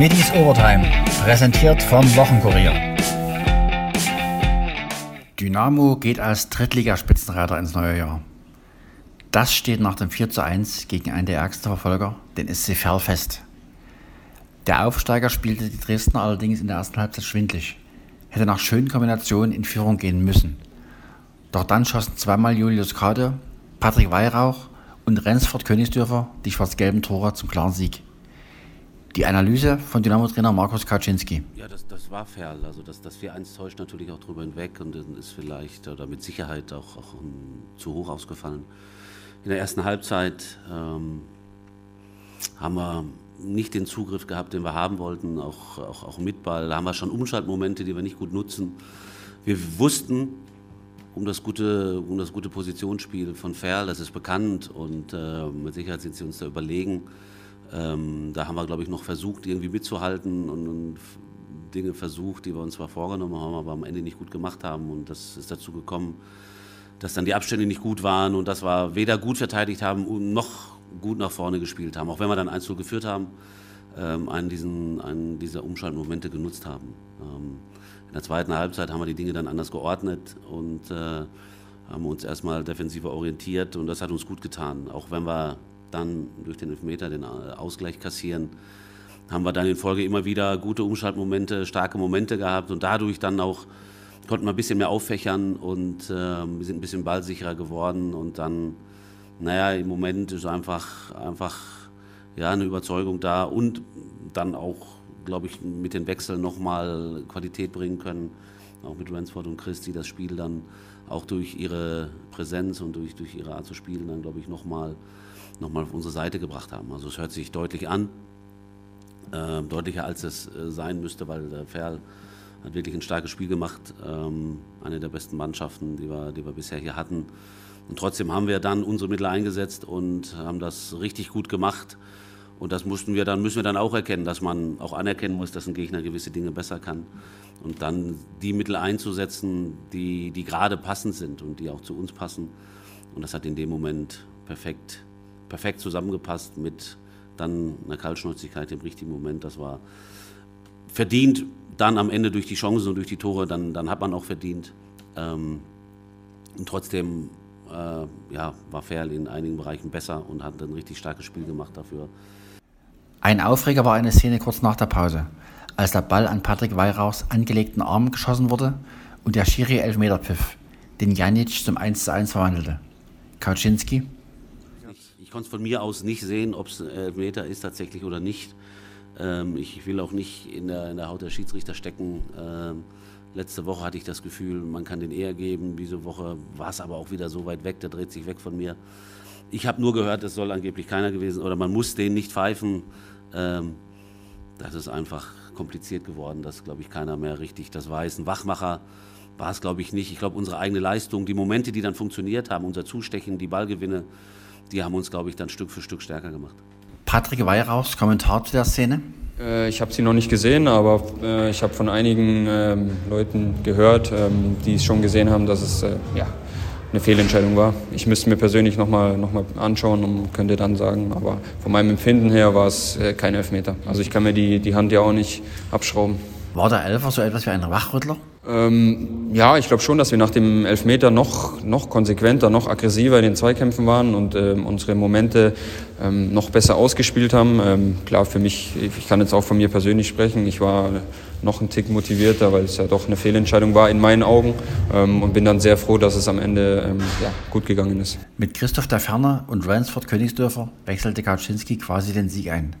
Middies Overtime, präsentiert vom Wochenkurier. Dynamo geht als Drittligaspitzenreiter ins neue Jahr. Das steht nach dem 4 zu 1 gegen einen der ärgsten Verfolger, den SC Verl, fest. Der Aufsteiger spielte die Dresdner allerdings in der ersten Halbzeit schwindlig, hätte nach schönen Kombinationen in Führung gehen müssen. Doch dann schossen zweimal Julius Kade, Patrick Weihrauch und Rensford Königsdörfer die schwarz-gelben Tore zum klaren Sieg. Die Analyse von Dynamo-Trainer Markus Kaczynski. Ja, das, das war fair. Also das, das 4-1 täuscht natürlich auch drüber hinweg und ist vielleicht oder mit Sicherheit auch, auch zu hoch ausgefallen. In der ersten Halbzeit ähm, haben wir nicht den Zugriff gehabt, den wir haben wollten, auch, auch, auch mit Ball. Da haben wir schon Umschaltmomente, die wir nicht gut nutzen. Wir wussten um das gute, um das gute Positionsspiel von Ferl, das ist bekannt und äh, mit Sicherheit sind sie uns da überlegen. Ähm, da haben wir, glaube ich, noch versucht, irgendwie mitzuhalten und, und, Dinge versucht, die wir uns zwar vorgenommen haben, aber am Ende nicht gut gemacht haben. Und das ist dazu gekommen, dass dann die Abstände nicht gut waren und dass wir weder gut verteidigt haben noch gut nach vorne gespielt haben. Auch wenn wir dann 1 geführt haben, ähm, einen, diesen, einen dieser Umschaltmomente genutzt haben. Ähm, in der zweiten Halbzeit haben wir die Dinge dann anders geordnet und äh, haben uns erstmal defensiver orientiert und das hat uns gut getan. Auch wenn wir dann durch den Elfmeter den äh, Ausgleich kassieren, haben wir dann in Folge immer wieder gute Umschaltmomente, starke Momente gehabt und dadurch dann auch konnten wir ein bisschen mehr auffächern und äh, wir sind ein bisschen ballsicherer geworden und dann, naja, im Moment ist einfach, einfach ja, eine Überzeugung da und dann auch, glaube ich, mit den Wechseln nochmal Qualität bringen können, auch mit Ransford und Chris, die das Spiel dann auch durch ihre Präsenz und durch, durch ihre Art zu spielen dann, glaube ich, nochmal noch mal auf unsere Seite gebracht haben. Also es hört sich deutlich an, äh, deutlicher als es äh, sein müsste, weil der Ferl hat wirklich ein starkes Spiel gemacht, ähm, eine der besten Mannschaften, die wir, die wir bisher hier hatten. Und trotzdem haben wir dann unsere Mittel eingesetzt und haben das richtig gut gemacht. Und das mussten wir dann, müssen wir dann auch erkennen, dass man auch anerkennen muss, dass ein Gegner gewisse Dinge besser kann. Und dann die Mittel einzusetzen, die, die gerade passend sind und die auch zu uns passen. Und das hat in dem Moment perfekt perfekt zusammengepasst mit dann einer Kaltschnäuzigkeit im richtigen Moment. Das war verdient. Dann am Ende durch die Chancen und durch die Tore, dann, dann hat man auch verdient. Ähm, und trotzdem äh, ja, war Ferl in einigen Bereichen besser und hat ein richtig starkes Spiel gemacht dafür. Ein Aufreger war eine Szene kurz nach der Pause, als der Ball an Patrick Weihrauchs angelegten Arm geschossen wurde und der Schiri Elfmeter pfiff, den Janic zum 1:1 verwandelte. Kauczynski ich konnte es von mir aus nicht sehen, ob es ein Elfmeter ist tatsächlich oder nicht. Ähm, ich will auch nicht in der, in der Haut der Schiedsrichter stecken. Ähm, letzte Woche hatte ich das Gefühl, man kann den eher geben. Diese Woche war es aber auch wieder so weit weg, der dreht sich weg von mir. Ich habe nur gehört, es soll angeblich keiner gewesen oder man muss den nicht pfeifen. Ähm, das ist einfach kompliziert geworden, dass, glaube ich, keiner mehr richtig das weiß. Ein Wachmacher war es, glaube ich, nicht. Ich glaube, unsere eigene Leistung, die Momente, die dann funktioniert haben, unser Zustechen, die Ballgewinne, die haben uns, glaube ich, dann Stück für Stück stärker gemacht. Patrick Weihrauchs Kommentar zu der Szene? Äh, ich habe sie noch nicht gesehen, aber äh, ich habe von einigen ähm, Leuten gehört, ähm, die es schon gesehen haben, dass es äh, ja, eine Fehlentscheidung war. Ich müsste mir persönlich nochmal noch mal anschauen und könnte dann sagen, aber von meinem Empfinden her war es kein Elfmeter. Also ich kann mir die, die Hand ja auch nicht abschrauben. War der Elfer so etwas wie ein Wachrüttler? Ähm, ja, ich glaube schon, dass wir nach dem Elfmeter noch, noch konsequenter, noch aggressiver in den Zweikämpfen waren und ähm, unsere Momente ähm, noch besser ausgespielt haben. Ähm, klar, für mich, ich kann jetzt auch von mir persönlich sprechen, ich war noch einen Tick motivierter, weil es ja doch eine Fehlentscheidung war in meinen Augen ähm, und bin dann sehr froh, dass es am Ende ähm, ja, gut gegangen ist. Mit Christoph der Ferner und Ransford Königsdörfer wechselte Kaczynski quasi den Sieg ein.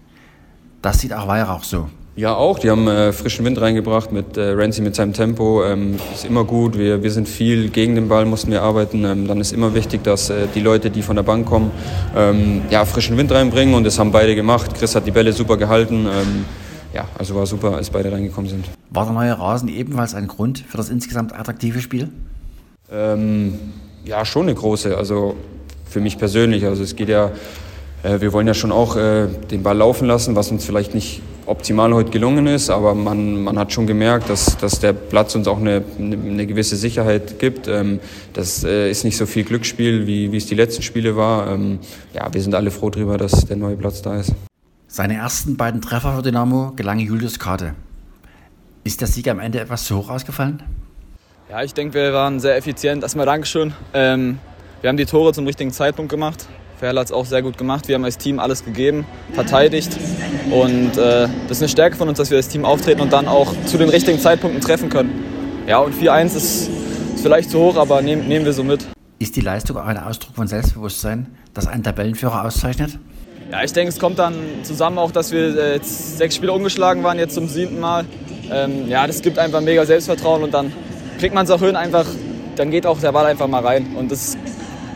Das sieht auch Weihrauch so. Ja, auch. Die haben äh, frischen Wind reingebracht mit äh, Rancy mit seinem Tempo. Ähm, ist immer gut. Wir, wir sind viel gegen den Ball, mussten wir arbeiten. Ähm, dann ist immer wichtig, dass äh, die Leute, die von der Bank kommen, ähm, ja, frischen Wind reinbringen. Und das haben beide gemacht. Chris hat die Bälle super gehalten. Ähm, ja, also war super, als beide reingekommen sind. War der neue Rasen ebenfalls ein Grund für das insgesamt attraktive Spiel? Ähm, ja, schon eine große. Also für mich persönlich. Also es geht ja äh, wir wollen ja schon auch äh, den Ball laufen lassen, was uns vielleicht nicht optimal heute gelungen ist, aber man, man hat schon gemerkt, dass, dass der Platz uns auch eine, eine gewisse Sicherheit gibt. Ähm, das äh, ist nicht so viel Glücksspiel, wie, wie es die letzten Spiele war. Ähm, ja, wir sind alle froh darüber, dass der neue Platz da ist. Seine ersten beiden Treffer für Dynamo gelangen Julius Kade. Ist der Sieg am Ende etwas zu hoch ausgefallen? Ja, ich denke, wir waren sehr effizient. Erstmal Dankeschön. Ähm, wir haben die Tore zum richtigen Zeitpunkt gemacht. Ferl hat es auch sehr gut gemacht. Wir haben als Team alles gegeben, verteidigt. Und äh, das ist eine Stärke von uns, dass wir als Team auftreten und dann auch zu den richtigen Zeitpunkten treffen können. Ja, und 4-1 ist, ist, vielleicht zu hoch, aber nehm, nehmen wir so mit. Ist die Leistung auch ein Ausdruck von Selbstbewusstsein, das einen Tabellenführer auszeichnet? Ja, ich denke, es kommt dann zusammen auch, dass wir äh, jetzt sechs Spiele ungeschlagen waren, jetzt zum siebten Mal. Ähm, ja, das gibt einfach mega Selbstvertrauen und dann kriegt man es auch hin, einfach, dann geht auch der Ball einfach mal rein. Und das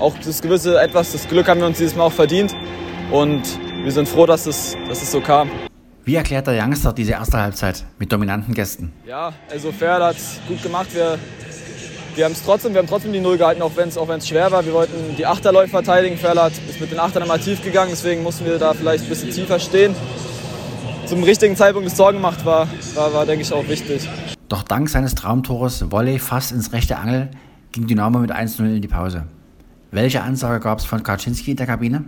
auch das gewisse Etwas, das Glück haben wir uns dieses Mal auch verdient. Und wir sind froh, dass es, dass es so kam. Wie erklärt der Youngster diese erste Halbzeit mit dominanten Gästen? Ja, also Pferd hat es gut gemacht. Wir, wir haben es trotzdem, wir haben trotzdem die Null gehalten, auch wenn es auch schwer war. Wir wollten die Achterläufe verteidigen. Ferlat ist mit den Achtern immer tief gegangen, deswegen mussten wir da vielleicht ein bisschen tiefer stehen. Zum richtigen Zeitpunkt das Tor gemacht war, war, war denke ich, auch wichtig. Doch dank seines Traumtores Volley fast ins rechte Angel ging Dynamo mit 1-0 in die Pause. Welche Ansage gab es von Kaczynski in der Kabine?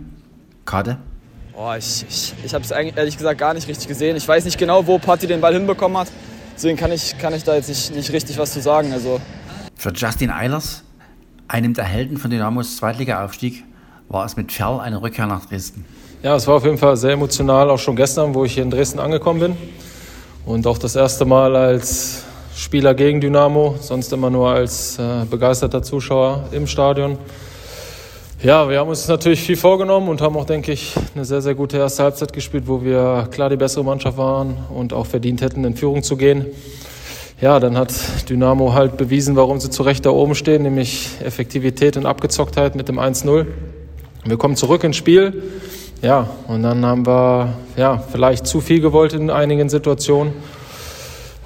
Karte? Oh, ich ich, ich habe es ehrlich gesagt gar nicht richtig gesehen. Ich weiß nicht genau, wo Patti den Ball hinbekommen hat. Deswegen kann ich, kann ich da jetzt nicht, nicht richtig was zu sagen. Also. Für Justin Eilers, einem der Helden von Dynamos Zweitliga-Aufstieg, war es mit Ferl eine Rückkehr nach Dresden. Ja, es war auf jeden Fall sehr emotional, auch schon gestern, wo ich hier in Dresden angekommen bin. Und auch das erste Mal als Spieler gegen Dynamo, sonst immer nur als äh, begeisterter Zuschauer im Stadion. Ja, wir haben uns natürlich viel vorgenommen und haben auch, denke ich, eine sehr, sehr gute erste Halbzeit gespielt, wo wir klar die bessere Mannschaft waren und auch verdient hätten, in Führung zu gehen. Ja, dann hat Dynamo halt bewiesen, warum sie zu Recht da oben stehen, nämlich Effektivität und Abgezocktheit mit dem 1-0. Wir kommen zurück ins Spiel. Ja, und dann haben wir ja, vielleicht zu viel gewollt in einigen Situationen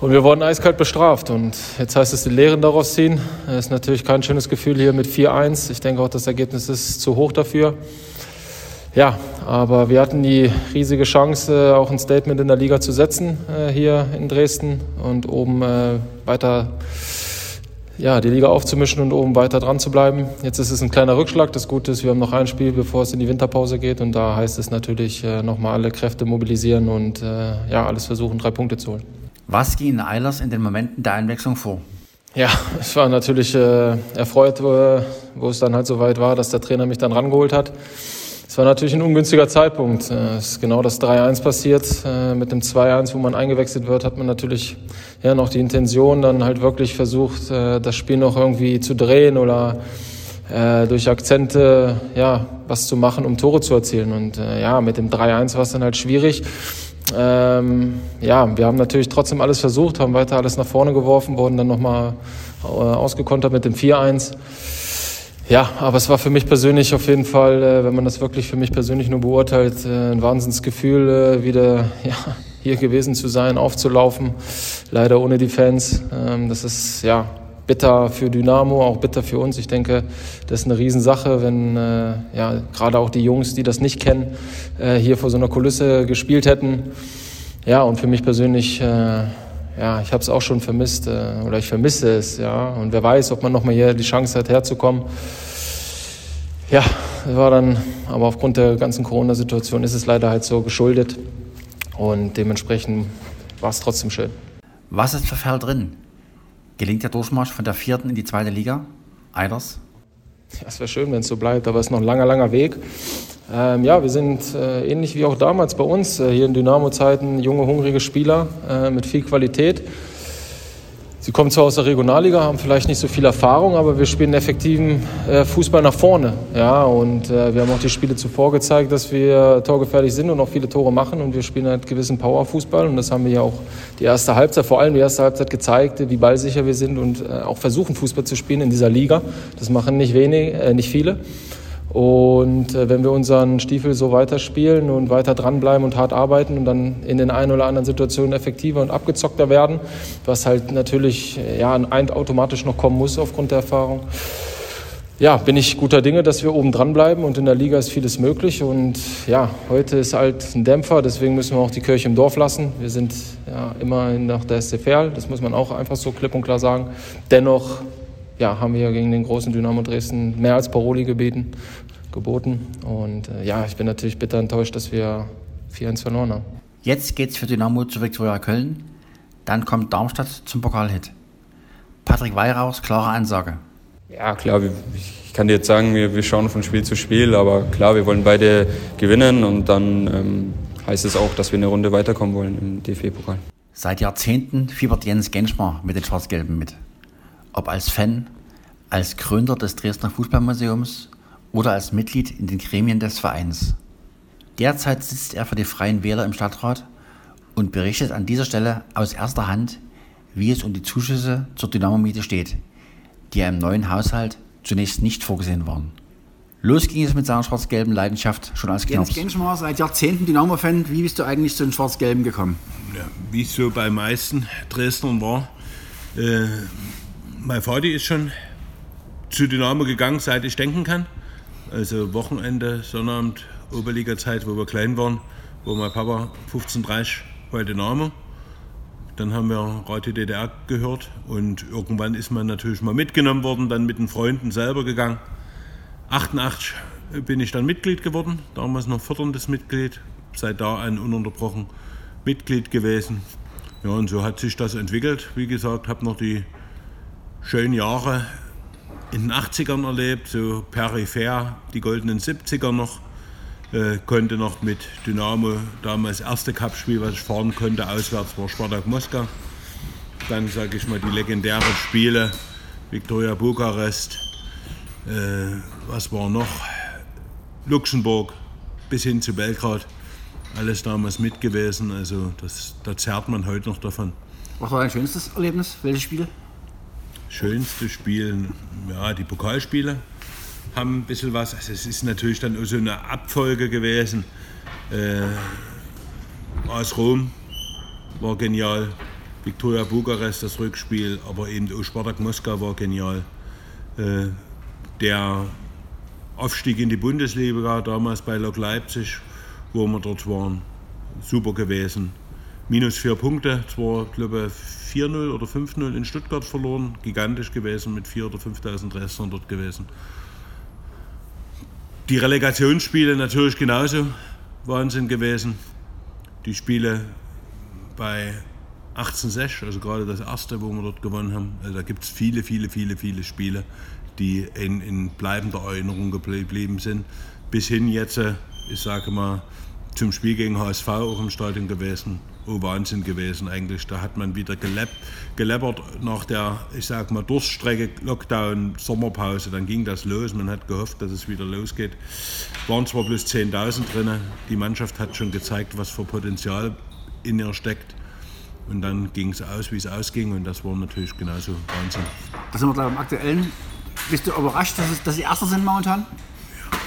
und wir wurden eiskalt bestraft. Und jetzt heißt es die Lehren daraus ziehen. Das ist natürlich kein schönes Gefühl hier mit 4-1. Ich denke auch, das Ergebnis ist zu hoch dafür. Ja, aber wir hatten die riesige Chance, auch ein Statement in der Liga zu setzen äh, hier in Dresden und oben äh, weiter ja, die Liga aufzumischen und oben weiter dran zu bleiben. Jetzt ist es ein kleiner Rückschlag. Das Gute ist, wir haben noch ein Spiel, bevor es in die Winterpause geht. Und da heißt es natürlich äh, nochmal alle Kräfte mobilisieren und äh, ja, alles versuchen, drei Punkte zu holen. Was ging in Eilers in den Momenten der Einwechslung vor? Ja, ich war natürlich äh, erfreut, wo, wo, es dann halt so weit war, dass der Trainer mich dann rangeholt hat. Es war natürlich ein ungünstiger Zeitpunkt. Äh, es ist genau das 3-1 passiert. Äh, mit dem 2-1, wo man eingewechselt wird, hat man natürlich ja noch die Intention, dann halt wirklich versucht, äh, das Spiel noch irgendwie zu drehen oder äh, durch Akzente ja, was zu machen, um Tore zu erzielen. Und äh, ja, mit dem 3-1 war es dann halt schwierig. Ähm, ja, wir haben natürlich trotzdem alles versucht, haben weiter alles nach vorne geworfen, wurden dann nochmal äh, ausgekontert mit dem 4-1. Ja, aber es war für mich persönlich auf jeden Fall, äh, wenn man das wirklich für mich persönlich nur beurteilt, äh, ein Wahnsinnsgefühl, wieder ja, hier gewesen zu sein, aufzulaufen. Leider ohne die Fans. Ähm, das ist ja bitter für Dynamo, auch bitter für uns. Ich denke, das ist eine Riesensache, wenn äh, ja, gerade auch die Jungs, die das nicht kennen, äh, hier vor so einer Kulisse gespielt hätten. Ja, und für mich persönlich, äh, ja, ich habe es auch schon vermisst äh, oder ich vermisse es, ja. Und wer weiß, ob man nochmal hier die Chance hat, herzukommen. Ja, war dann, aber aufgrund der ganzen Corona-Situation ist es leider halt so geschuldet. Und dementsprechend war es trotzdem schön. Was ist für Fall drin? Gelingt der Durchmarsch von der vierten in die zweite Liga? Eiders? Es wäre schön, wenn es so bleibt, aber es ist noch ein langer, langer Weg. Ähm, ja, wir sind äh, ähnlich wie auch damals bei uns, äh, hier in Dynamo-Zeiten, junge, hungrige Spieler äh, mit viel Qualität. Sie kommen zwar aus der Regionalliga, haben vielleicht nicht so viel Erfahrung, aber wir spielen effektiven äh, Fußball nach vorne. Ja, und äh, wir haben auch die Spiele zuvor gezeigt, dass wir torgefährlich sind und auch viele Tore machen. Und wir spielen halt gewissen Powerfußball. Und das haben wir ja auch die erste Halbzeit, vor allem die erste Halbzeit gezeigt, wie ballsicher wir sind und äh, auch versuchen, Fußball zu spielen in dieser Liga. Das machen nicht wenig, nicht viele. Und äh, wenn wir unseren Stiefel so weiterspielen und weiter dranbleiben und hart arbeiten und dann in den einen oder anderen Situationen effektiver und abgezockter werden, was halt natürlich ja, automatisch noch kommen muss aufgrund der Erfahrung, ja, bin ich guter Dinge, dass wir oben dranbleiben und in der Liga ist vieles möglich. Und ja, heute ist halt ein Dämpfer, deswegen müssen wir auch die Kirche im Dorf lassen. Wir sind ja immer nach der SCFL, das muss man auch einfach so klipp und klar sagen. Dennoch ja, haben wir gegen den großen Dynamo Dresden mehr als Paroli gebeten, geboten. Und äh, ja, ich bin natürlich bitter enttäuscht, dass wir 4-1 verloren haben. Jetzt geht's für Dynamo zu Viktoria Köln. Dann kommt Darmstadt zum Pokalhit. Patrick Weihrauchs klare Ansage. Ja, klar, ich kann dir jetzt sagen, wir, wir schauen von Spiel zu Spiel, aber klar, wir wollen beide gewinnen und dann ähm, heißt es auch, dass wir eine Runde weiterkommen wollen im DFB-Pokal. Seit Jahrzehnten fiebert Jens Genschmar mit den Schwarz-Gelben mit. Ob als Fan, als Gründer des Dresdner Fußballmuseums oder als Mitglied in den Gremien des Vereins. Derzeit sitzt er für die Freien Wähler im Stadtrat und berichtet an dieser Stelle aus erster Hand, wie es um die Zuschüsse zur Dynamo-Miete steht, die ja im neuen Haushalt zunächst nicht vorgesehen waren. Los ging es mit seiner schwarz-gelben Leidenschaft schon als Knirps. Jens Genschmar, seit Jahrzehnten Dynamo-Fan. Wie bist du eigentlich zu den Schwarz-Gelben gekommen? Ja, wie es so bei meisten Dresdnern war. Äh, mein Vater ist schon zu Dynamo gegangen, seit ich denken kann. Also Wochenende, Sonnabend, Oberliga-Zeit, wo wir klein waren, wo mein Papa 15.30 bei Dynamo. Dann haben wir Radio DDR gehört und irgendwann ist man natürlich mal mitgenommen worden, dann mit den Freunden selber gegangen. 88 bin ich dann Mitglied geworden, damals noch förderndes Mitglied, seit da an ununterbrochen Mitglied gewesen. Ja, und so hat sich das entwickelt. Wie gesagt, habe noch die schönen Jahre in den 80ern erlebt, so peripher, die goldenen 70er noch. Äh, konnte noch mit Dynamo damals erste Cup-Spiel, was ich fahren konnte, auswärts war Spartak Moskau. Dann sage ich mal die legendären Spiele, Viktoria Bukarest, äh, was war noch? Luxemburg bis hin zu Belgrad. Alles damals mit gewesen. Also das, da zerrt man heute noch davon. Was war dein schönstes Erlebnis? Welche Spiele? Schönste Spiel, ja, die Pokalspiele haben ein bisschen was. Also es ist natürlich dann so eine Abfolge gewesen. Äh, aus Rom war genial. Viktoria Bukarest, das Rückspiel, aber eben auch Spartak Moskau war genial. Äh, der Aufstieg in die Bundesliga damals bei Lok Leipzig, wo wir dort waren, super gewesen. Minus vier Punkte, zwar glaube ich 4-0 oder 5-0 in Stuttgart verloren, gigantisch gewesen, mit 4.000 oder 5.000 Restern dort gewesen. Die Relegationsspiele natürlich genauso Wahnsinn gewesen. Die Spiele bei 1806, also gerade das erste, wo wir dort gewonnen haben. Also da gibt es viele, viele, viele, viele Spiele, die in, in bleibender Erinnerung geblieben sind. Bis hin jetzt, äh, ich sage mal, zum Spiel gegen HSV auch im Stadion gewesen. Oh, Wahnsinn gewesen eigentlich. Da hat man wieder gelebt, geleppert nach der, ich sag mal, Durststrecke, Lockdown, Sommerpause. Dann ging das los. Man hat gehofft, dass es wieder losgeht. Waren zwar bloß 10.000 drin. Die Mannschaft hat schon gezeigt, was für Potenzial in ihr steckt. Und dann ging es aus, wie es ausging. Und das war natürlich genauso Wahnsinn. Da sind wir gleich beim Aktuellen. Bist du überrascht, dass, es, dass sie Erster sind momentan?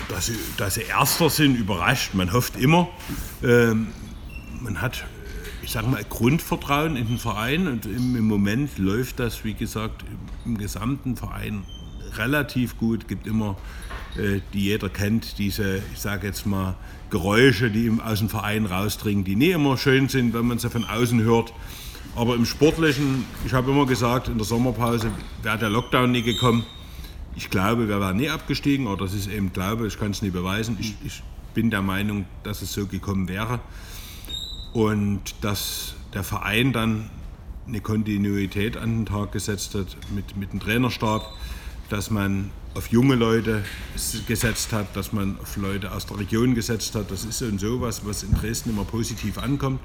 Dass sie, dass sie Erster sind, überrascht. Man hofft immer. Ähm, man hat, ich sage mal, Grundvertrauen in den Verein. Und im, Moment läuft das, wie gesagt, im, gesamten Verein relativ gut. Es gibt immer, äh, die jeder kennt, diese, ich sage jetzt mal, Geräusche, die aus dem Verein rausdringen, die nie immer schön sind, wenn man sie von außen hört. Aber im Sportlichen, ich habe immer gesagt, in der Sommerpause wäre der Lockdown nie gekommen. Ich glaube, wir wären nie abgestiegen, oder das ist eben Glaube, ich kann es nie beweisen. Ich, ich bin der Meinung, dass es so gekommen wäre. Und dass der Verein dann eine Kontinuität an den Tag gesetzt hat mit, mit dem Trainerstab, dass man auf junge Leute gesetzt hat, dass man auf Leute aus der Region gesetzt hat. Das ist so und sowas, was in Dresden immer positiv ankommt.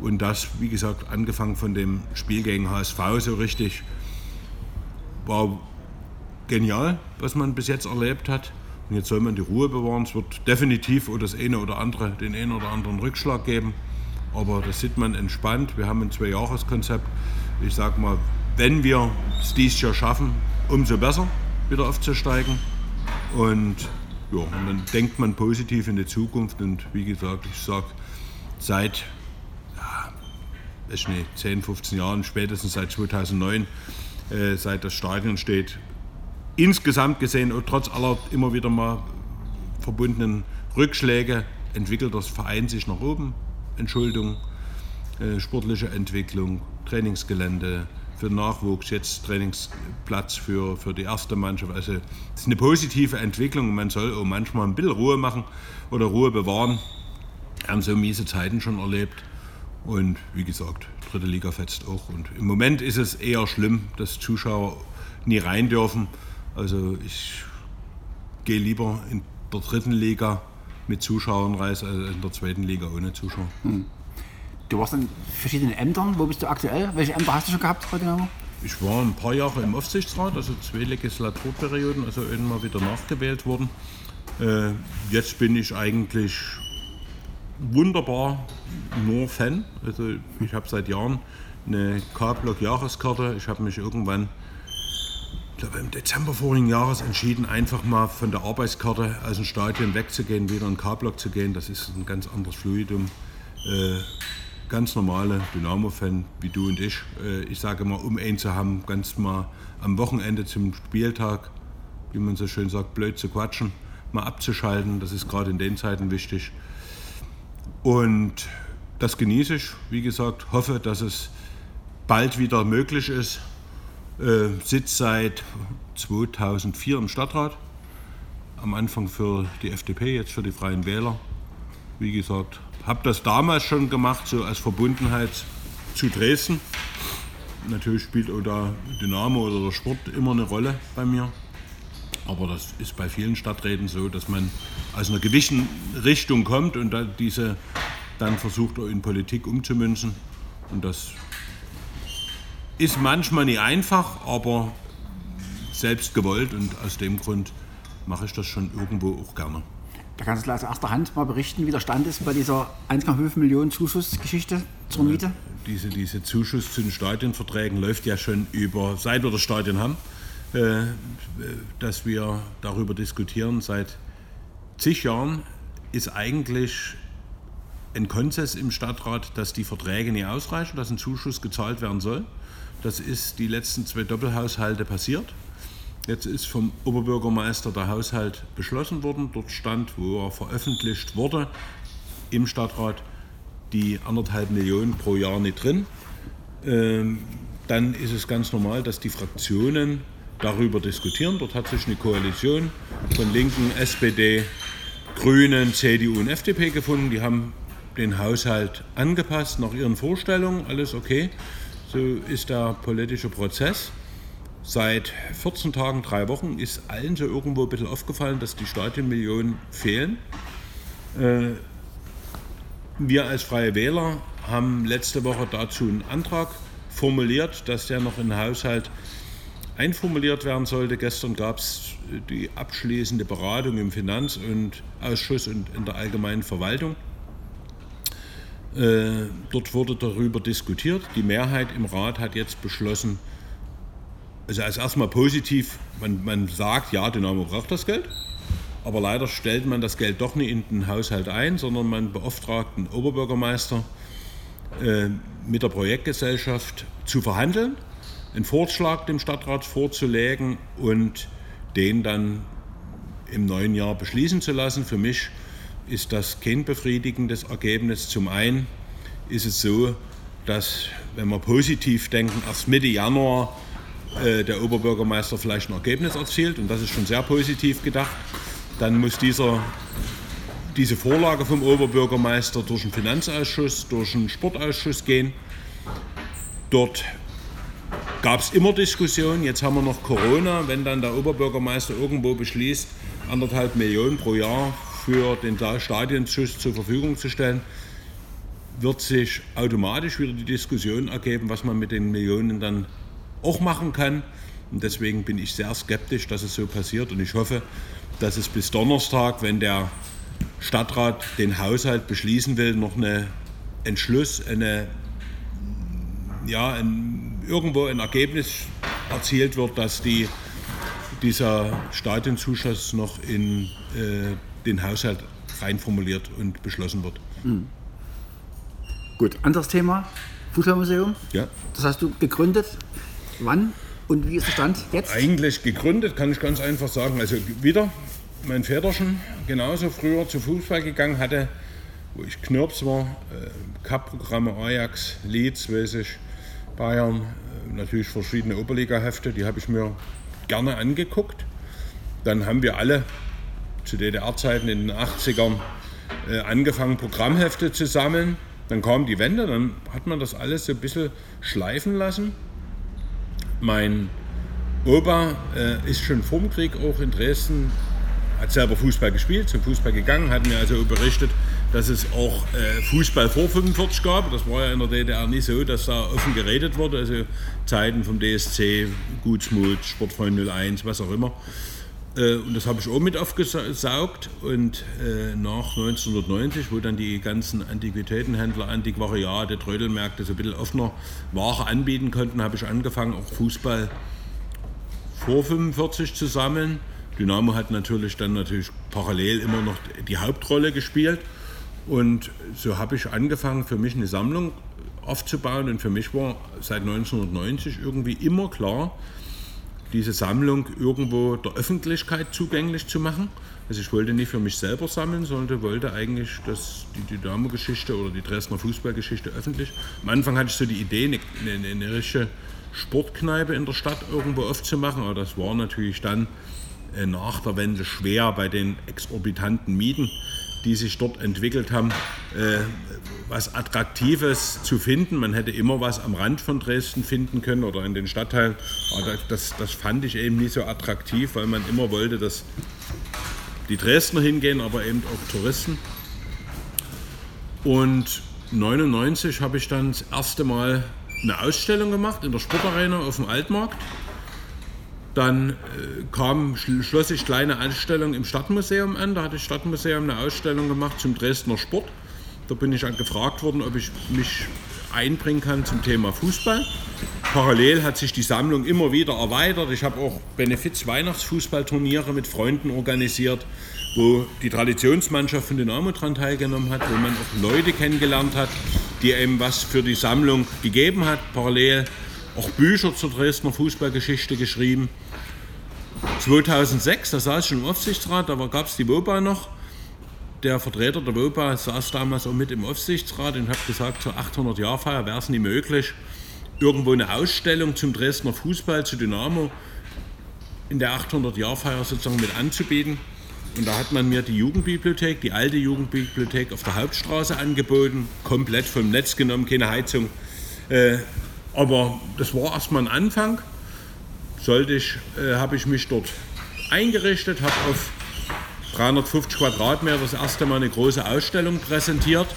Und das, wie gesagt, angefangen von dem Spiel gegen HSV so richtig, war genial, was man bis jetzt erlebt hat. Und jetzt soll man die Ruhe bewahren. Es wird definitiv oder das eine oder andere, den einen oder anderen Rückschlag geben. Aber das sieht man entspannt. Wir haben ein Zwei-Jahres-Konzept. Ich sage mal, wenn wir es dieses Jahr schaffen, umso besser wieder aufzusteigen. Und, ja, und dann denkt man positiv in die Zukunft. Und wie gesagt, ich sage, seit ja, nicht, 10, 15 Jahren, spätestens seit 2009, äh, seit das Stadion steht, insgesamt gesehen, trotz aller immer wieder mal verbundenen Rückschläge, entwickelt das Verein sich nach oben. Entschuldung, äh, sportliche Entwicklung, Trainingsgelände für Nachwuchs, jetzt Trainingsplatz für, für die erste Mannschaft. Also es ist eine positive Entwicklung. Man soll auch manchmal ein bisschen Ruhe machen oder Ruhe bewahren. haben so miese Zeiten schon erlebt. Und wie gesagt, dritte Liga fetzt auch. Und im Moment ist es eher schlimm, dass Zuschauer nie rein dürfen. Also ich gehe lieber in der dritten Liga mit Zuschauern rein, als in der zweiten Liga ohne Zuschauer. Hm. Du warst in verschiedenen Ämtern. Wo bist du aktuell? Welche Ämter hast du schon gehabt heute Dynamo? Ich war ein paar Jahre im Aufsichtsrat, also zwei Legislaturperioden, also irgendwann wieder nachgewählt worden. Äh, jetzt bin ich eigentlich wunderbar nur Fan. Also ich habe seit Jahren eine K-Block-Jahreskarte. Ich habe mich irgendwann, ich glaube im Dezember vorigen Jahres entschieden, einfach mal von der Arbeitskarte aus dem Stadion wegzugehen, wieder in K-Block zu gehen. Das ist ein ganz anderes Fluidum. Äh, ganz normale Dynamo-Fan wie du und ich. Äh, ich sage mal, um einen zu haben, ganz mal am Wochenende zum Spieltag, wie man so schön sagt, blöd zu quatschen, mal abzuschalten. Das ist gerade in den Zeiten wichtig. Und das genieße ich. Wie gesagt, hoffe, dass es bald wieder möglich ist. Äh, sitze seit 2004 im Stadtrat. Am Anfang für die FDP, jetzt für die Freien Wähler. Wie gesagt, habe das damals schon gemacht, so als Verbundenheit zu Dresden. Natürlich spielt auch da Dynamo oder der Sport immer eine Rolle bei mir. Aber das ist bei vielen Stadträten so, dass man aus einer gewissen Richtung kommt und dann diese dann versucht in Politik umzumünzen. Und das ist manchmal nicht einfach, aber selbst gewollt und aus dem Grund mache ich das schon irgendwo auch gerne. Da kannst du aus erster Hand mal berichten, wie der Stand ist bei dieser 1,5 Millionen Zuschussgeschichte zur Miete. Diese, diese Zuschuss zu den Stadionverträgen läuft ja schon über, seit wir das Stadion haben. Äh, dass wir darüber diskutieren seit zig Jahren, ist eigentlich ein Konsens im Stadtrat, dass die Verträge nicht ausreichen, dass ein Zuschuss gezahlt werden soll. Das ist die letzten zwei Doppelhaushalte passiert. Jetzt ist vom Oberbürgermeister der Haushalt beschlossen worden. Dort stand, wo er veröffentlicht wurde, im Stadtrat die anderthalb Millionen pro Jahr nicht drin. Ähm, dann ist es ganz normal, dass die Fraktionen darüber diskutieren. Dort hat sich eine Koalition von Linken, SPD, Grünen, CDU und FDP gefunden. Die haben den Haushalt angepasst nach ihren Vorstellungen. Alles okay. So ist der politische Prozess. Seit 14 Tagen, drei Wochen ist allen so irgendwo ein bisschen aufgefallen, dass die Stadionmillionen fehlen. Äh, wir als Freie Wähler haben letzte Woche dazu einen Antrag formuliert, dass der noch in den Haushalt einformuliert werden sollte. Gestern gab es die abschließende Beratung im Finanz- und Ausschuss und in der allgemeinen Verwaltung. Äh, dort wurde darüber diskutiert. Die Mehrheit im Rat hat jetzt beschlossen, also als erstmal positiv, man, man sagt, ja, Dynamo braucht das Geld, aber leider stellt man das Geld doch nicht in den Haushalt ein, sondern man beauftragt den Oberbürgermeister äh, mit der Projektgesellschaft zu verhandeln einen Vorschlag dem Stadtrat vorzulegen und den dann im neuen Jahr beschließen zu lassen. Für mich ist das kein befriedigendes Ergebnis. Zum einen ist es so, dass, wenn wir positiv denken, erst Mitte Januar äh, der Oberbürgermeister vielleicht ein Ergebnis erzielt und das ist schon sehr positiv gedacht. Dann muss dieser, diese Vorlage vom Oberbürgermeister durch den Finanzausschuss, durch den Sportausschuss gehen. Dort gab es immer Diskussionen. Jetzt haben wir noch Corona. Wenn dann der Oberbürgermeister irgendwo beschließt, anderthalb Millionen pro Jahr für den Stadionschuss zur Verfügung zu stellen, wird sich automatisch wieder die Diskussion ergeben, was man mit den Millionen dann auch machen kann. Und deswegen bin ich sehr skeptisch, dass es so passiert. Und ich hoffe, dass es bis Donnerstag, wenn der Stadtrat den Haushalt beschließen will, noch eine Entschluss, eine, ja, ein irgendwo ein Ergebnis erzielt wird, dass die, dieser Stadienzuschuss noch in äh, den Haushalt reinformuliert und beschlossen wird. Mhm. Gut, anderes Thema, Fußballmuseum. Ja. Das hast du gegründet. Wann und wie ist der Stand jetzt? Eigentlich gegründet, kann ich ganz einfach sagen. Also wieder mein Väterchen genauso früher zu Fußball gegangen hatte, wo ich Knirps war, äh, Cup-Programme Ajax, Leeds, weiß ich, Bayern, äh, natürlich verschiedene Oberliga-Hefte, die habe ich mir gerne angeguckt. Dann haben wir alle zu DDR-Zeiten in den 80ern äh, angefangen, Programmhefte zu sammeln. Dann kam die Wende, dann hat man das alles so ein bisschen schleifen lassen. Mein Opa äh, ist schon vor dem Krieg auch in Dresden, hat selber Fußball gespielt, zum Fußball gegangen, hat mir also berichtet, dass es auch äh, Fußball vor 45 gab. Das war ja in der DDR nicht so, dass da offen geredet wurde. Also Zeiten vom DSC, Gutsmut, Sportfreund 01, was auch immer. Äh, und das habe ich auch mit aufgesaugt. Und äh, nach 1990, wo dann die ganzen Antiquitätenhändler, Antiquariate, Trödelmärkte so ein bisschen offener Ware anbieten konnten, habe ich angefangen, auch Fußball vor 45 zu sammeln. Dynamo hat natürlich dann natürlich parallel immer noch die Hauptrolle gespielt. Und so habe ich angefangen, für mich eine Sammlung aufzubauen. Und für mich war seit 1990 irgendwie immer klar, diese Sammlung irgendwo der Öffentlichkeit zugänglich zu machen. Also ich wollte nicht für mich selber sammeln, sondern wollte eigentlich dass die Dynamo-Geschichte oder die Dresdner Fußballgeschichte öffentlich. Am Anfang hatte ich so die Idee, eine, eine, eine richtige Sportkneipe in der Stadt irgendwo aufzumachen, aber das war natürlich dann äh, nach der Wende schwer bei den exorbitanten Mieten die sich dort entwickelt haben, äh, was Attraktives zu finden. Man hätte immer was am Rand von Dresden finden können oder in den Stadtteilen. Aber das, das fand ich eben nicht so attraktiv, weil man immer wollte, dass die Dresdner hingehen, aber eben auch Touristen. Und 1999 habe ich dann das erste Mal eine Ausstellung gemacht in der Sportarena auf dem Altmarkt. Dann äh, kam, schloss ich kleine Ausstellung im Stadtmuseum an. Da hat das Stadtmuseum eine Ausstellung gemacht zum Dresdner Sport. Da bin ich gefragt worden, ob ich mich einbringen kann zum Thema Fußball. Parallel hat sich die Sammlung immer wieder erweitert. Ich habe auch Benefiz-Weihnachtsfußballturniere mit Freunden organisiert, wo die Traditionsmannschaft von Dynamo daran teilgenommen hat, wo man auch Leute kennengelernt hat, die einem was für die Sammlung gegeben hat. Parallel auch Bücher zur Dresdner Fußballgeschichte geschrieben. 2006, da saß ich schon im Aufsichtsrat, da gab es die WOBA noch. Der Vertreter der WOBA saß damals auch mit im Aufsichtsrat und hat gesagt, zur 800-Jahr-Feier wäre es nie möglich, irgendwo eine Ausstellung zum Dresdner Fußball, zu Dynamo, in der 800-Jahr-Feier sozusagen mit anzubieten. Und da hat man mir die Jugendbibliothek, die alte Jugendbibliothek auf der Hauptstraße angeboten, komplett vom Netz genommen, keine Heizung. Äh, aber das war erstmal ein Anfang. Sollte ich, äh, habe ich mich dort eingerichtet, habe auf 350 Quadratmeter das erste Mal eine große Ausstellung präsentiert.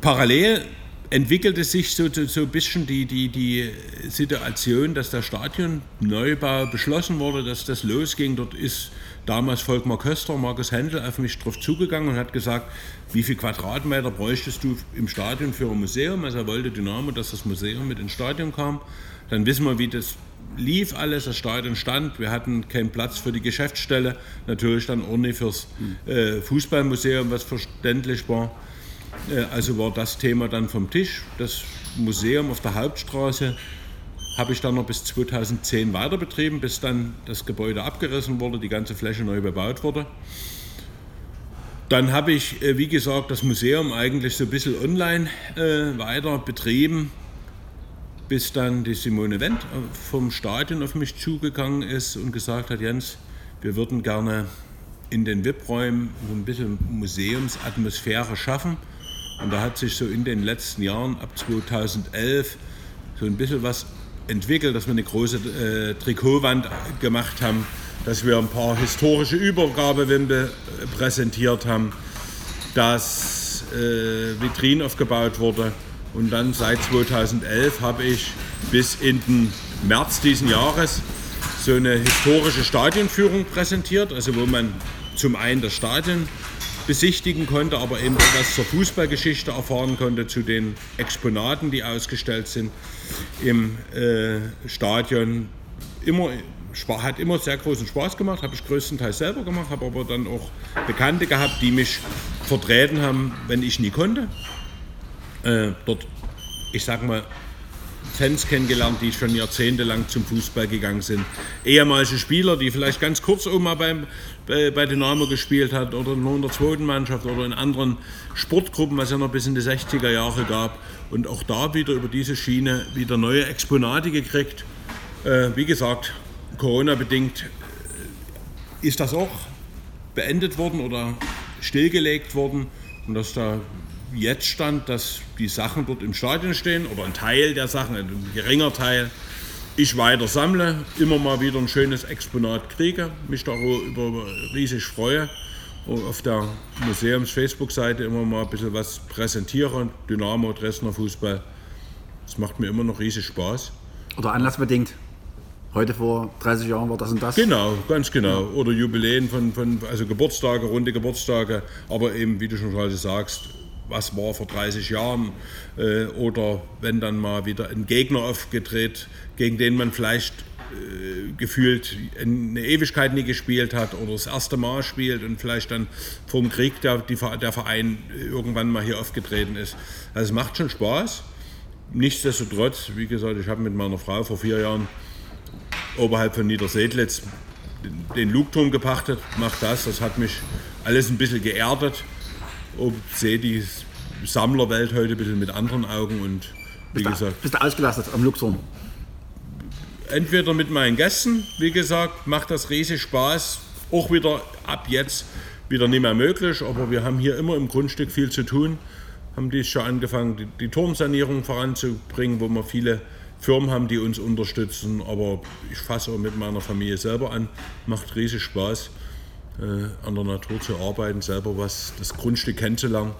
Parallel entwickelte sich so, so ein bisschen die, die, die Situation, dass der Stadionneubau beschlossen wurde, dass das losging. Dort ist damals Volkmar Köster, Markus Händel auf mich drauf zugegangen und hat gesagt, wie viel Quadratmeter bräuchtest du im Stadion für ein Museum? Also er wollte Dynamo, dass das Museum mit ins Stadion kam. Dann wissen wir, wie das lief alles, das Stadion stand, wir hatten keinen Platz für die Geschäftsstelle, natürlich dann auch nicht fürs äh, Fußballmuseum, was verständlich war. Äh, also war das Thema dann vom Tisch. Das Museum auf der Hauptstraße habe ich dann noch bis 2010 weiter betrieben, bis dann das Gebäude abgerissen wurde, die ganze Fläche neu bebaut wurde. Dann habe ich, äh, wie gesagt, das Museum eigentlich so ein bisschen online äh, weiter betrieben, bis dann die Simone Wendt vom Stadion auf mich zugegangen ist und gesagt hat, Jens, wir würden gerne in den VIP-Räumen so ein bisschen Museumsatmosphäre schaffen. Und da hat sich so in den letzten Jahren, ab 2011, so ein bisschen was entwickelt, dass wir eine große äh, Trikotwand gemacht haben, dass wir ein paar historische Übergabewände äh, präsentiert haben, dass äh, Vitrinen aufgebaut wurde. Und dann seit 2011 habe ich bis in den März diesen Jahres so eine historische Stadionführung präsentiert, also wo man zum einen das Stadion besichtigen konnte, aber eben etwas zur Fußballgeschichte erfahren konnte, zu den Exponaten, die ausgestellt sind im äh, Stadion. Immer, hat immer sehr großen Spaß gemacht, habe ich größtenteils selber gemacht, habe aber dann auch Bekannte gehabt, die mich vertreten haben, wenn ich nie konnte. Äh, dort, ich sag mal, Fans kennengelernt, die schon jahrzehntelang zum Fußball gegangen sind. Ehemalige Spieler, die vielleicht ganz kurz auch mal beim, bei, bei Dynamo gespielt hat oder in der zweiten Mannschaft oder in anderen Sportgruppen, was ja noch bis in die 60er Jahre gab. Und auch da wieder über diese Schiene wieder neue Exponate gekriegt. Äh, wie gesagt, Corona-bedingt äh, ist das auch beendet worden oder stillgelegt worden und dass da jetzt stand, dass die Sachen dort im Stadion stehen oder ein Teil der Sachen, ein geringer Teil, ich weiter sammle, immer mal wieder ein schönes Exponat kriege, mich darüber riesig freue und auf der Museums-Facebook-Seite immer mal ein bisschen was präsentiere, Dynamo, Dresdner Fußball. Das macht mir immer noch riesig Spaß. Oder anlassbedingt. Heute vor 30 Jahren war das und das. Genau, ganz genau. Oder Jubiläen von, von also Geburtstage, runde Geburtstage, aber eben, wie du schon gerade sagst, was war vor 30 Jahren äh, oder wenn dann mal wieder ein Gegner aufgedreht, gegen den man vielleicht äh, gefühlt eine Ewigkeit nie gespielt hat oder das erste Mal spielt und vielleicht dann vom Krieg der, die, der Verein irgendwann mal hier aufgetreten ist. Also es macht schon Spaß. Nichtsdestotrotz, wie gesagt, ich habe mit meiner Frau vor vier Jahren oberhalb von Niedersedlitz den Lugturm gepachtet, macht das. Das hat mich alles ein bisschen geerdet und sehe die Sammlerwelt heute ein bisschen mit anderen Augen und wie bist gesagt. Du, bist du ausgelastet am Luxor? Entweder mit meinen Gästen, wie gesagt, macht das riesig Spaß. Auch wieder ab jetzt wieder nicht mehr möglich, aber wir haben hier immer im Grundstück viel zu tun. Haben dies schon angefangen, die, die Turmsanierung voranzubringen, wo wir viele Firmen haben, die uns unterstützen. Aber ich fasse auch mit meiner Familie selber an. Macht riesig Spaß an der Natur zu arbeiten, selber was das Grundstück kennenzulernen.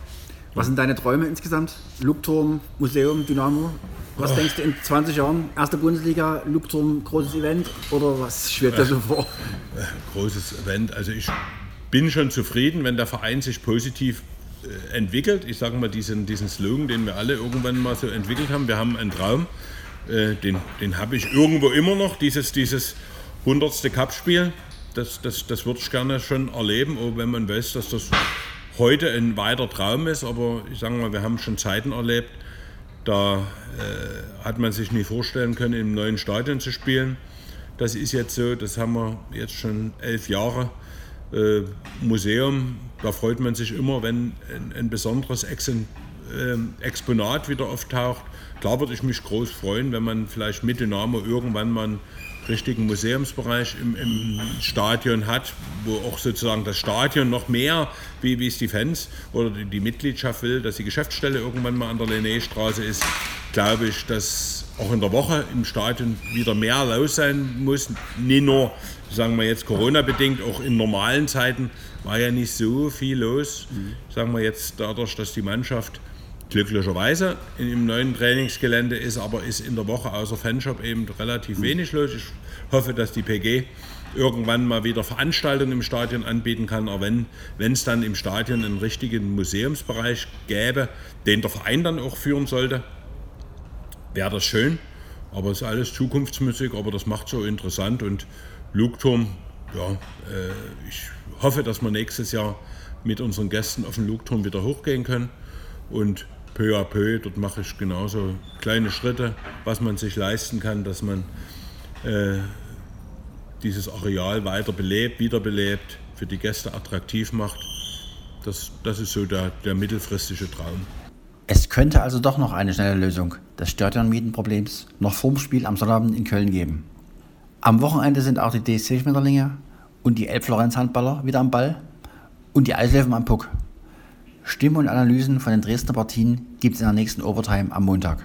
Was sind deine Träume insgesamt? Lugturm, Museum, Dynamo? Was oh. denkst du in 20 Jahren? Erste Bundesliga, Lugturm, großes Event oder was schwebt dir so vor? Äh, großes Event. Also ich bin schon zufrieden, wenn der Verein sich positiv äh, entwickelt. Ich sage mal diesen, diesen Slogan, den wir alle irgendwann mal so entwickelt haben. Wir haben einen Traum, äh, den, den habe ich irgendwo immer noch, dieses, dieses 100. Cup-Spiel das, das, das würde ich gerne schon erleben, wenn man weiß, dass das heute ein weiter Traum ist. Aber ich sage mal, wir haben schon Zeiten erlebt, da äh, hat man sich nie vorstellen können, im neuen Stadion zu spielen. Das ist jetzt so, das haben wir jetzt schon elf Jahre. Äh, Museum, da freut man sich immer, wenn ein, ein besonderes Exen, äh, Exponat wieder auftaucht. Klar würde ich mich groß freuen, wenn man vielleicht mit Dynamo irgendwann mal richtigen Museumsbereich im, im, Stadion hat, wo auch sozusagen das Stadion noch mehr, wie, wie es die Fans oder die, die Mitgliedschaft will, dass die Geschäftsstelle irgendwann mal an der Linnéstraße ist, glaube ich, dass auch in der Woche im Stadion wieder mehr los sein muss. Nicht nur, sagen wir jetzt Corona-bedingt, auch in normalen Zeiten war ja nicht so viel los. Mhm. Sagen wir jetzt dadurch, dass die Mannschaft glücklicherweise im neuen Trainingsgelände ist, aber ist in der Woche außer Fanshop eben relativ wenig los. Ich hoffe, dass die PG irgendwann mal wieder Veranstaltungen im Stadion anbieten kann, aber wenn es dann im Stadion einen richtigen Museumsbereich gäbe, den der Verein dann auch führen sollte, wäre das schön. Aber es ist alles Zukunftsmusik, aber das macht so interessant und Lugturm, ja, äh, ich hoffe, dass wir nächstes Jahr mit unseren Gästen auf den Lugturm wieder hochgehen können und peu à peu, dort mache ich genauso kleine Schritte, was man sich leisten kann, dass man äh, dieses Areal weiter belebt, wiederbelebt, für die Gäste attraktiv macht. Das, das ist so der, der mittelfristige Traum. Es könnte also doch noch eine schnelle Lösung des Stadionmietenproblems noch vorm Spiel am Sonnabend in Köln geben. Am Wochenende sind auch die DSC Schmetterlinge und die Elbflorenz Handballer wieder am Ball und die Eislöwen am Puck. Stimmen und Analysen von den Dresdner Partien gibt es in der nächsten Overtime am Montag.